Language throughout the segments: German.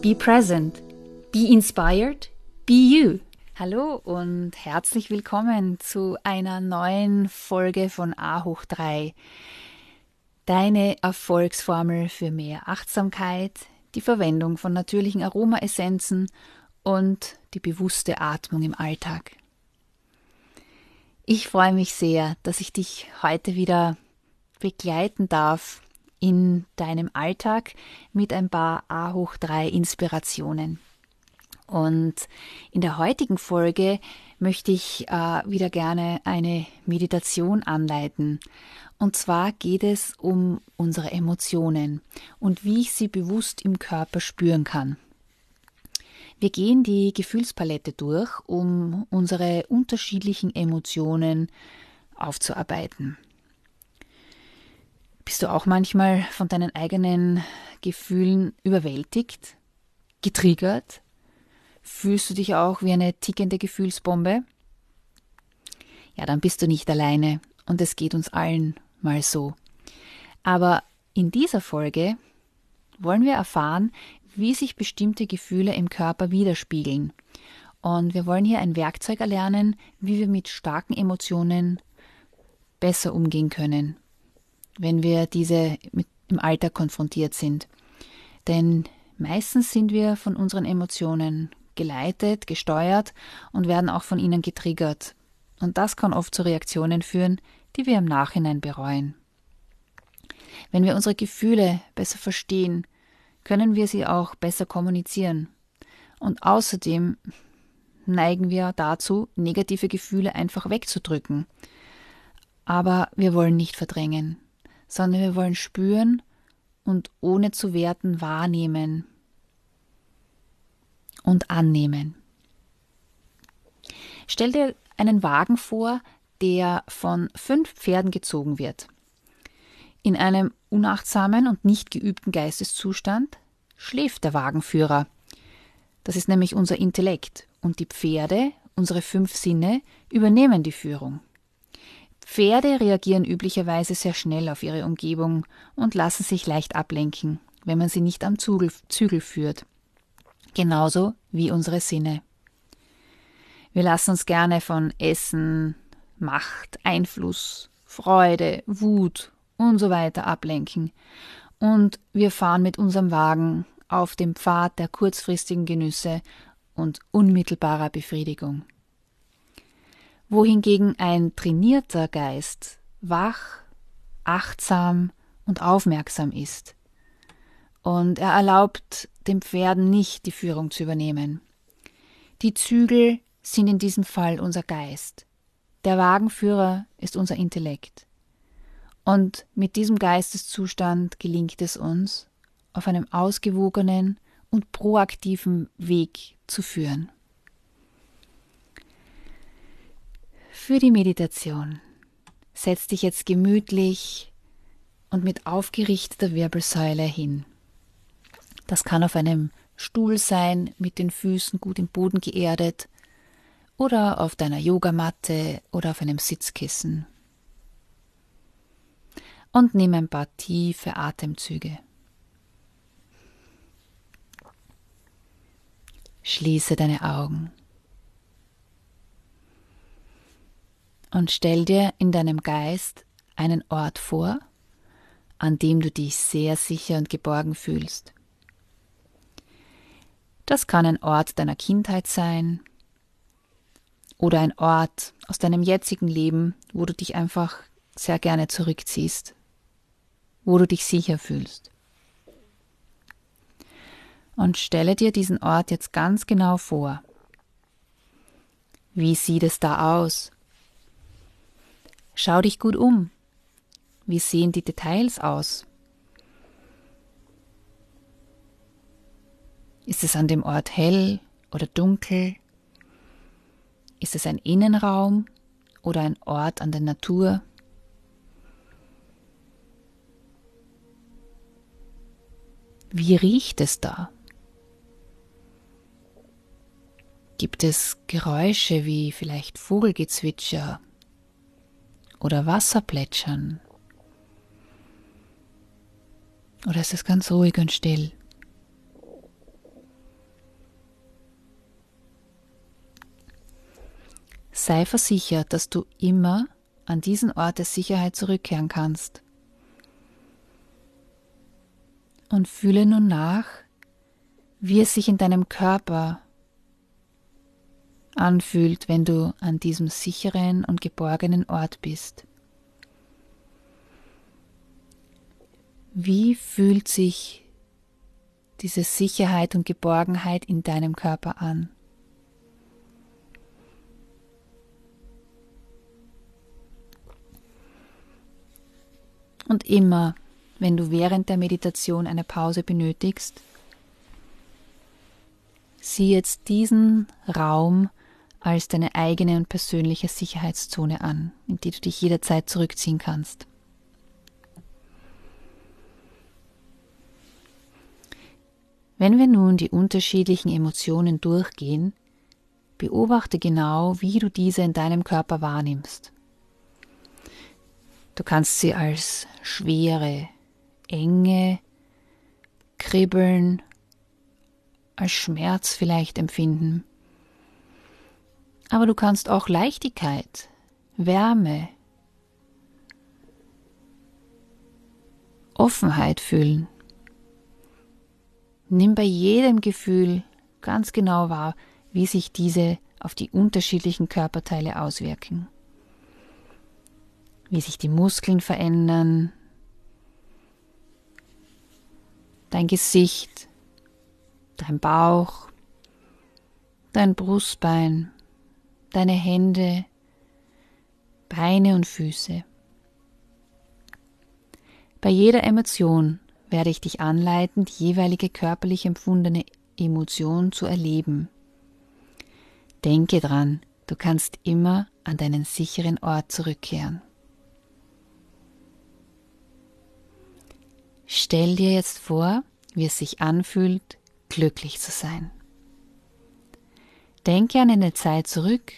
be present, be inspired, be you. Hallo und herzlich willkommen zu einer neuen Folge von A hoch 3. Deine Erfolgsformel für mehr Achtsamkeit, die Verwendung von natürlichen Aromaessenzen und die bewusste Atmung im Alltag. Ich freue mich sehr, dass ich dich heute wieder begleiten darf in deinem Alltag mit ein paar A hoch 3 Inspirationen. Und in der heutigen Folge möchte ich äh, wieder gerne eine Meditation anleiten. Und zwar geht es um unsere Emotionen und wie ich sie bewusst im Körper spüren kann. Wir gehen die Gefühlspalette durch, um unsere unterschiedlichen Emotionen aufzuarbeiten. Bist du auch manchmal von deinen eigenen Gefühlen überwältigt, getriggert? Fühlst du dich auch wie eine tickende Gefühlsbombe? Ja, dann bist du nicht alleine und es geht uns allen mal so. Aber in dieser Folge wollen wir erfahren, wie sich bestimmte Gefühle im Körper widerspiegeln. Und wir wollen hier ein Werkzeug erlernen, wie wir mit starken Emotionen besser umgehen können, wenn wir diese im Alltag konfrontiert sind. Denn meistens sind wir von unseren Emotionen geleitet, gesteuert und werden auch von ihnen getriggert. Und das kann oft zu Reaktionen führen, die wir im Nachhinein bereuen. Wenn wir unsere Gefühle besser verstehen, können wir sie auch besser kommunizieren. Und außerdem neigen wir dazu, negative Gefühle einfach wegzudrücken. Aber wir wollen nicht verdrängen, sondern wir wollen spüren und ohne zu werten wahrnehmen und annehmen. Stell dir einen Wagen vor, der von fünf Pferden gezogen wird. In einem unachtsamen und nicht geübten Geisteszustand schläft der Wagenführer. Das ist nämlich unser Intellekt und die Pferde, unsere fünf Sinne, übernehmen die Führung. Pferde reagieren üblicherweise sehr schnell auf ihre Umgebung und lassen sich leicht ablenken, wenn man sie nicht am Zügel, Zügel führt. Genauso wie unsere Sinne. Wir lassen uns gerne von Essen, Macht, Einfluss, Freude, Wut und so weiter ablenken. Und wir fahren mit unserem Wagen auf dem Pfad der kurzfristigen Genüsse und unmittelbarer Befriedigung. Wohingegen ein trainierter Geist wach, achtsam und aufmerksam ist. Und er erlaubt den Pferden nicht die Führung zu übernehmen. Die Zügel sind in diesem Fall unser Geist. Der Wagenführer ist unser Intellekt. Und mit diesem Geisteszustand gelingt es uns, auf einem ausgewogenen und proaktiven Weg zu führen. Für die Meditation setz dich jetzt gemütlich und mit aufgerichteter Wirbelsäule hin. Das kann auf einem Stuhl sein, mit den Füßen gut im Boden geerdet oder auf deiner Yogamatte oder auf einem Sitzkissen. Und nimm ein paar tiefe Atemzüge. Schließe deine Augen und stell dir in deinem Geist einen Ort vor, an dem du dich sehr sicher und geborgen fühlst. Das kann ein Ort deiner Kindheit sein oder ein Ort aus deinem jetzigen Leben, wo du dich einfach sehr gerne zurückziehst, wo du dich sicher fühlst. Und stelle dir diesen Ort jetzt ganz genau vor. Wie sieht es da aus? Schau dich gut um. Wie sehen die Details aus? Ist es an dem Ort hell oder dunkel? Ist es ein Innenraum oder ein Ort an der Natur? Wie riecht es da? Gibt es Geräusche wie vielleicht Vogelgezwitscher oder Wasserplätschern? Oder ist es ganz ruhig und still? Sei versichert, dass du immer an diesen Ort der Sicherheit zurückkehren kannst. Und fühle nun nach, wie es sich in deinem Körper anfühlt, wenn du an diesem sicheren und geborgenen Ort bist. Wie fühlt sich diese Sicherheit und Geborgenheit in deinem Körper an? Und immer, wenn du während der Meditation eine Pause benötigst, sieh jetzt diesen Raum als deine eigene und persönliche Sicherheitszone an, in die du dich jederzeit zurückziehen kannst. Wenn wir nun die unterschiedlichen Emotionen durchgehen, beobachte genau, wie du diese in deinem Körper wahrnimmst. Du kannst sie als Schwere, Enge, Kribbeln, als Schmerz vielleicht empfinden. Aber du kannst auch Leichtigkeit, Wärme, Offenheit fühlen. Nimm bei jedem Gefühl ganz genau wahr, wie sich diese auf die unterschiedlichen Körperteile auswirken. Wie sich die Muskeln verändern, dein Gesicht, dein Bauch, dein Brustbein, deine Hände, Beine und Füße. Bei jeder Emotion werde ich dich anleiten, die jeweilige körperlich empfundene Emotion zu erleben. Denke dran, du kannst immer an deinen sicheren Ort zurückkehren. Stell dir jetzt vor, wie es sich anfühlt, glücklich zu sein. Denke an eine Zeit zurück,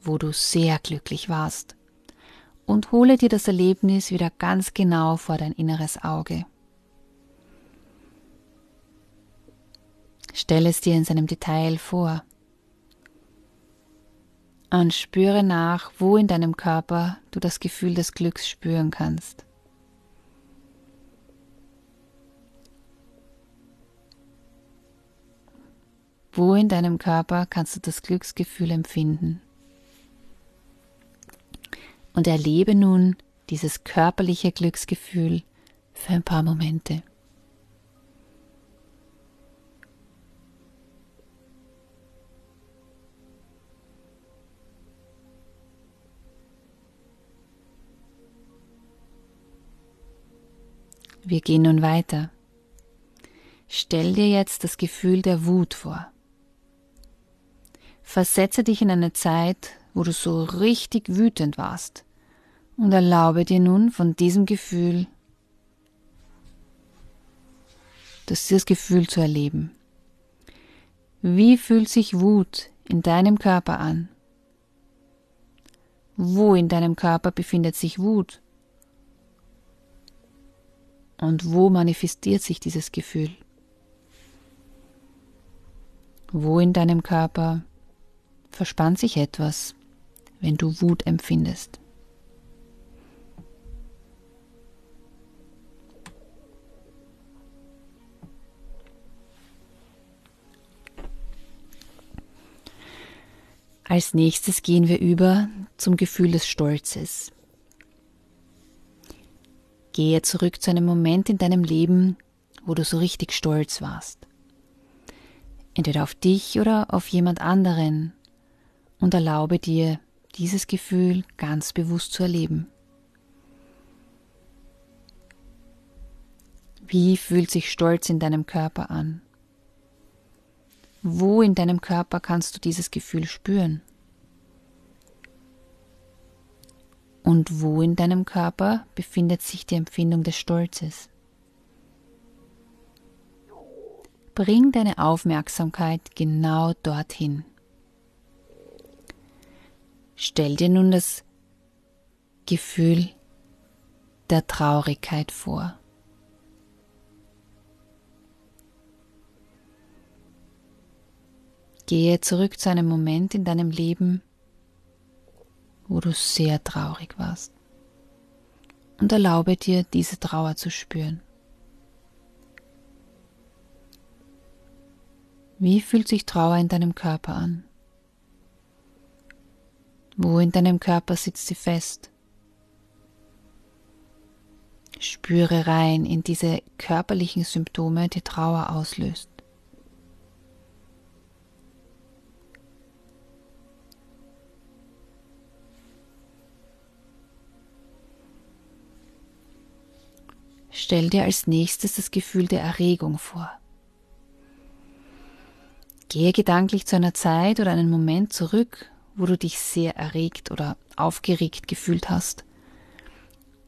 wo du sehr glücklich warst und hole dir das Erlebnis wieder ganz genau vor dein inneres Auge. Stell es dir in seinem Detail vor und spüre nach, wo in deinem Körper du das Gefühl des Glücks spüren kannst. Wo in deinem Körper kannst du das Glücksgefühl empfinden? Und erlebe nun dieses körperliche Glücksgefühl für ein paar Momente. Wir gehen nun weiter. Stell dir jetzt das Gefühl der Wut vor. Versetze dich in eine Zeit, wo du so richtig wütend warst und erlaube dir nun von diesem Gefühl, das dieses Gefühl zu erleben. Wie fühlt sich Wut in deinem Körper an? Wo in deinem Körper befindet sich Wut? Und wo manifestiert sich dieses Gefühl? Wo in deinem Körper verspannt sich etwas, wenn du Wut empfindest. Als nächstes gehen wir über zum Gefühl des Stolzes. Gehe zurück zu einem Moment in deinem Leben, wo du so richtig stolz warst. Entweder auf dich oder auf jemand anderen und erlaube dir, dieses Gefühl ganz bewusst zu erleben. Wie fühlt sich Stolz in deinem Körper an? Wo in deinem Körper kannst du dieses Gefühl spüren? Und wo in deinem Körper befindet sich die Empfindung des Stolzes? Bring deine Aufmerksamkeit genau dorthin. Stell dir nun das Gefühl der Traurigkeit vor. Gehe zurück zu einem Moment in deinem Leben, wo du sehr traurig warst und erlaube dir, diese Trauer zu spüren. Wie fühlt sich Trauer in deinem Körper an? Wo in deinem Körper sitzt sie fest? Spüre rein in diese körperlichen Symptome, die Trauer auslöst. Stell dir als nächstes das Gefühl der Erregung vor. Gehe gedanklich zu einer Zeit oder einen Moment zurück, wo du dich sehr erregt oder aufgeregt gefühlt hast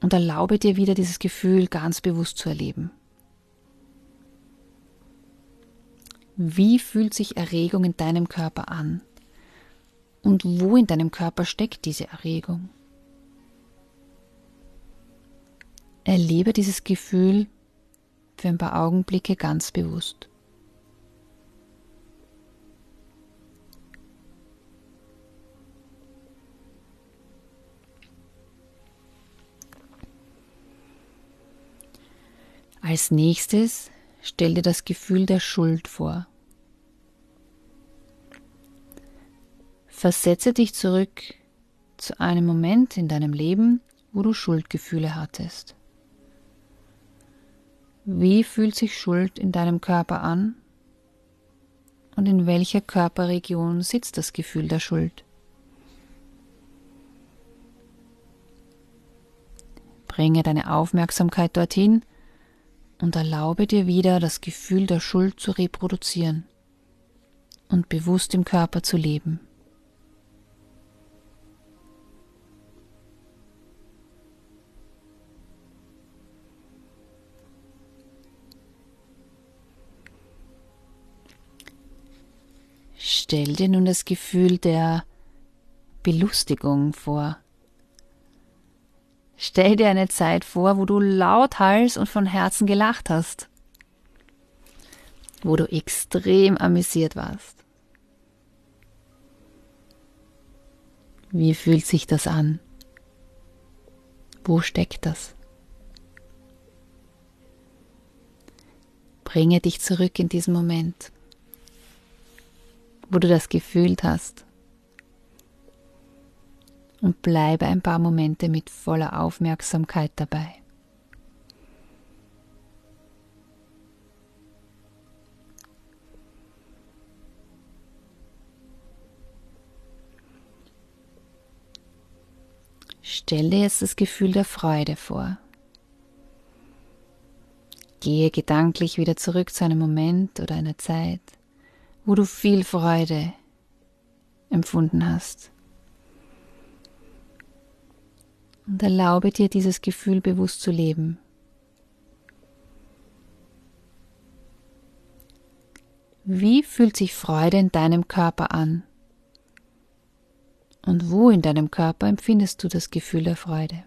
und erlaube dir wieder dieses Gefühl ganz bewusst zu erleben. Wie fühlt sich Erregung in deinem Körper an? Und wo in deinem Körper steckt diese Erregung? Erlebe dieses Gefühl für ein paar Augenblicke ganz bewusst. Als nächstes stell dir das Gefühl der Schuld vor. Versetze dich zurück zu einem Moment in deinem Leben, wo du Schuldgefühle hattest. Wie fühlt sich Schuld in deinem Körper an? Und in welcher Körperregion sitzt das Gefühl der Schuld? Bringe deine Aufmerksamkeit dorthin und erlaube dir wieder das Gefühl der Schuld zu reproduzieren und bewusst im Körper zu leben. Stell dir nun das Gefühl der Belustigung vor. Stell dir eine Zeit vor, wo du lauthals und von Herzen gelacht hast, wo du extrem amüsiert warst. Wie fühlt sich das an? Wo steckt das? Bringe dich zurück in diesen Moment wo du das gefühlt hast. Und bleibe ein paar Momente mit voller Aufmerksamkeit dabei. Stell dir jetzt das Gefühl der Freude vor. Gehe gedanklich wieder zurück zu einem Moment oder einer Zeit, wo du viel Freude empfunden hast. Und erlaube dir dieses Gefühl bewusst zu leben. Wie fühlt sich Freude in deinem Körper an? Und wo in deinem Körper empfindest du das Gefühl der Freude?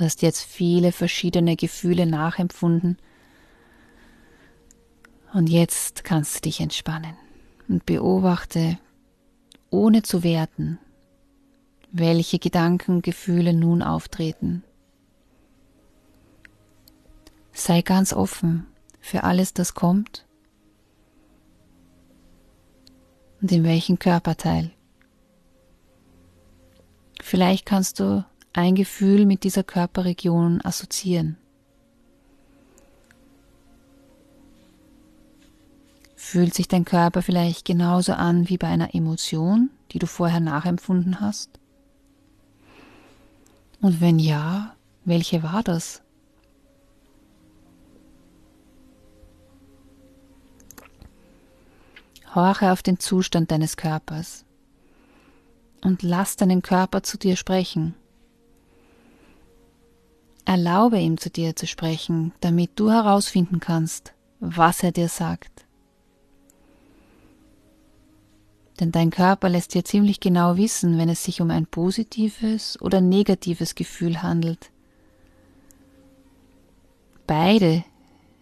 Du hast jetzt viele verschiedene Gefühle nachempfunden. Und jetzt kannst du dich entspannen und beobachte, ohne zu werten, welche Gedanken, Gefühle nun auftreten. Sei ganz offen für alles, das kommt und in welchen Körperteil. Vielleicht kannst du ein Gefühl mit dieser Körperregion assoziieren. Fühlt sich dein Körper vielleicht genauso an wie bei einer Emotion, die du vorher nachempfunden hast? Und wenn ja, welche war das? Horche auf den Zustand deines Körpers und lass deinen Körper zu dir sprechen. Erlaube ihm zu dir zu sprechen, damit du herausfinden kannst, was er dir sagt. Denn dein Körper lässt dir ziemlich genau wissen, wenn es sich um ein positives oder negatives Gefühl handelt. Beide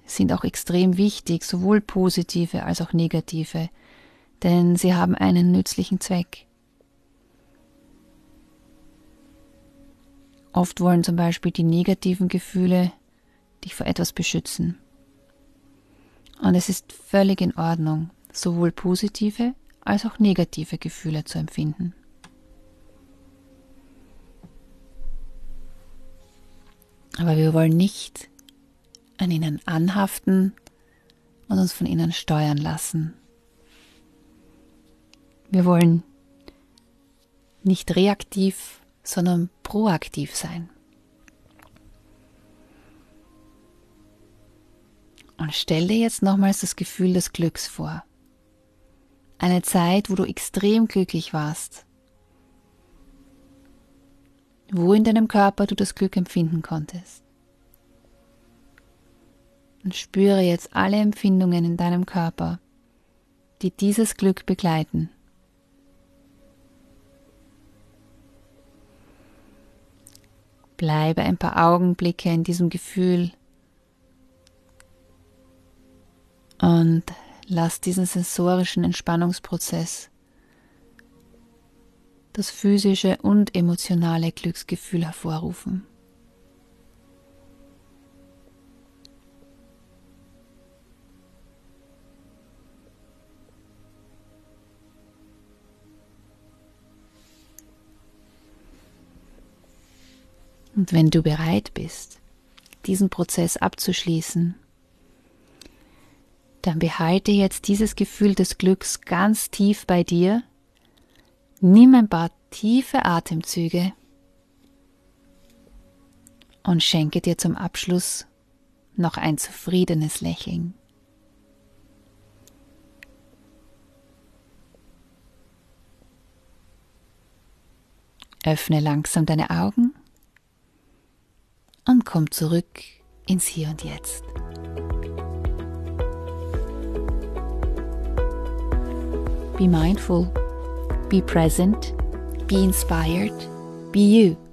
sind auch extrem wichtig, sowohl positive als auch negative, denn sie haben einen nützlichen Zweck. Oft wollen zum Beispiel die negativen Gefühle dich vor etwas beschützen. Und es ist völlig in Ordnung, sowohl positive als auch negative Gefühle zu empfinden. Aber wir wollen nicht an ihnen anhaften und uns von ihnen steuern lassen. Wir wollen nicht reaktiv, sondern proaktiv sein. Und stell dir jetzt nochmals das Gefühl des Glücks vor. Eine Zeit, wo du extrem glücklich warst. Wo in deinem Körper du das Glück empfinden konntest. Und spüre jetzt alle Empfindungen in deinem Körper, die dieses Glück begleiten. Bleibe ein paar Augenblicke in diesem Gefühl und lass diesen sensorischen Entspannungsprozess das physische und emotionale Glücksgefühl hervorrufen. Und wenn du bereit bist, diesen Prozess abzuschließen, dann behalte jetzt dieses Gefühl des Glücks ganz tief bei dir. Nimm ein paar tiefe Atemzüge und schenke dir zum Abschluss noch ein zufriedenes Lächeln. Öffne langsam deine Augen und komm zurück ins Hier und Jetzt. Be mindful, be present, be inspired, be you.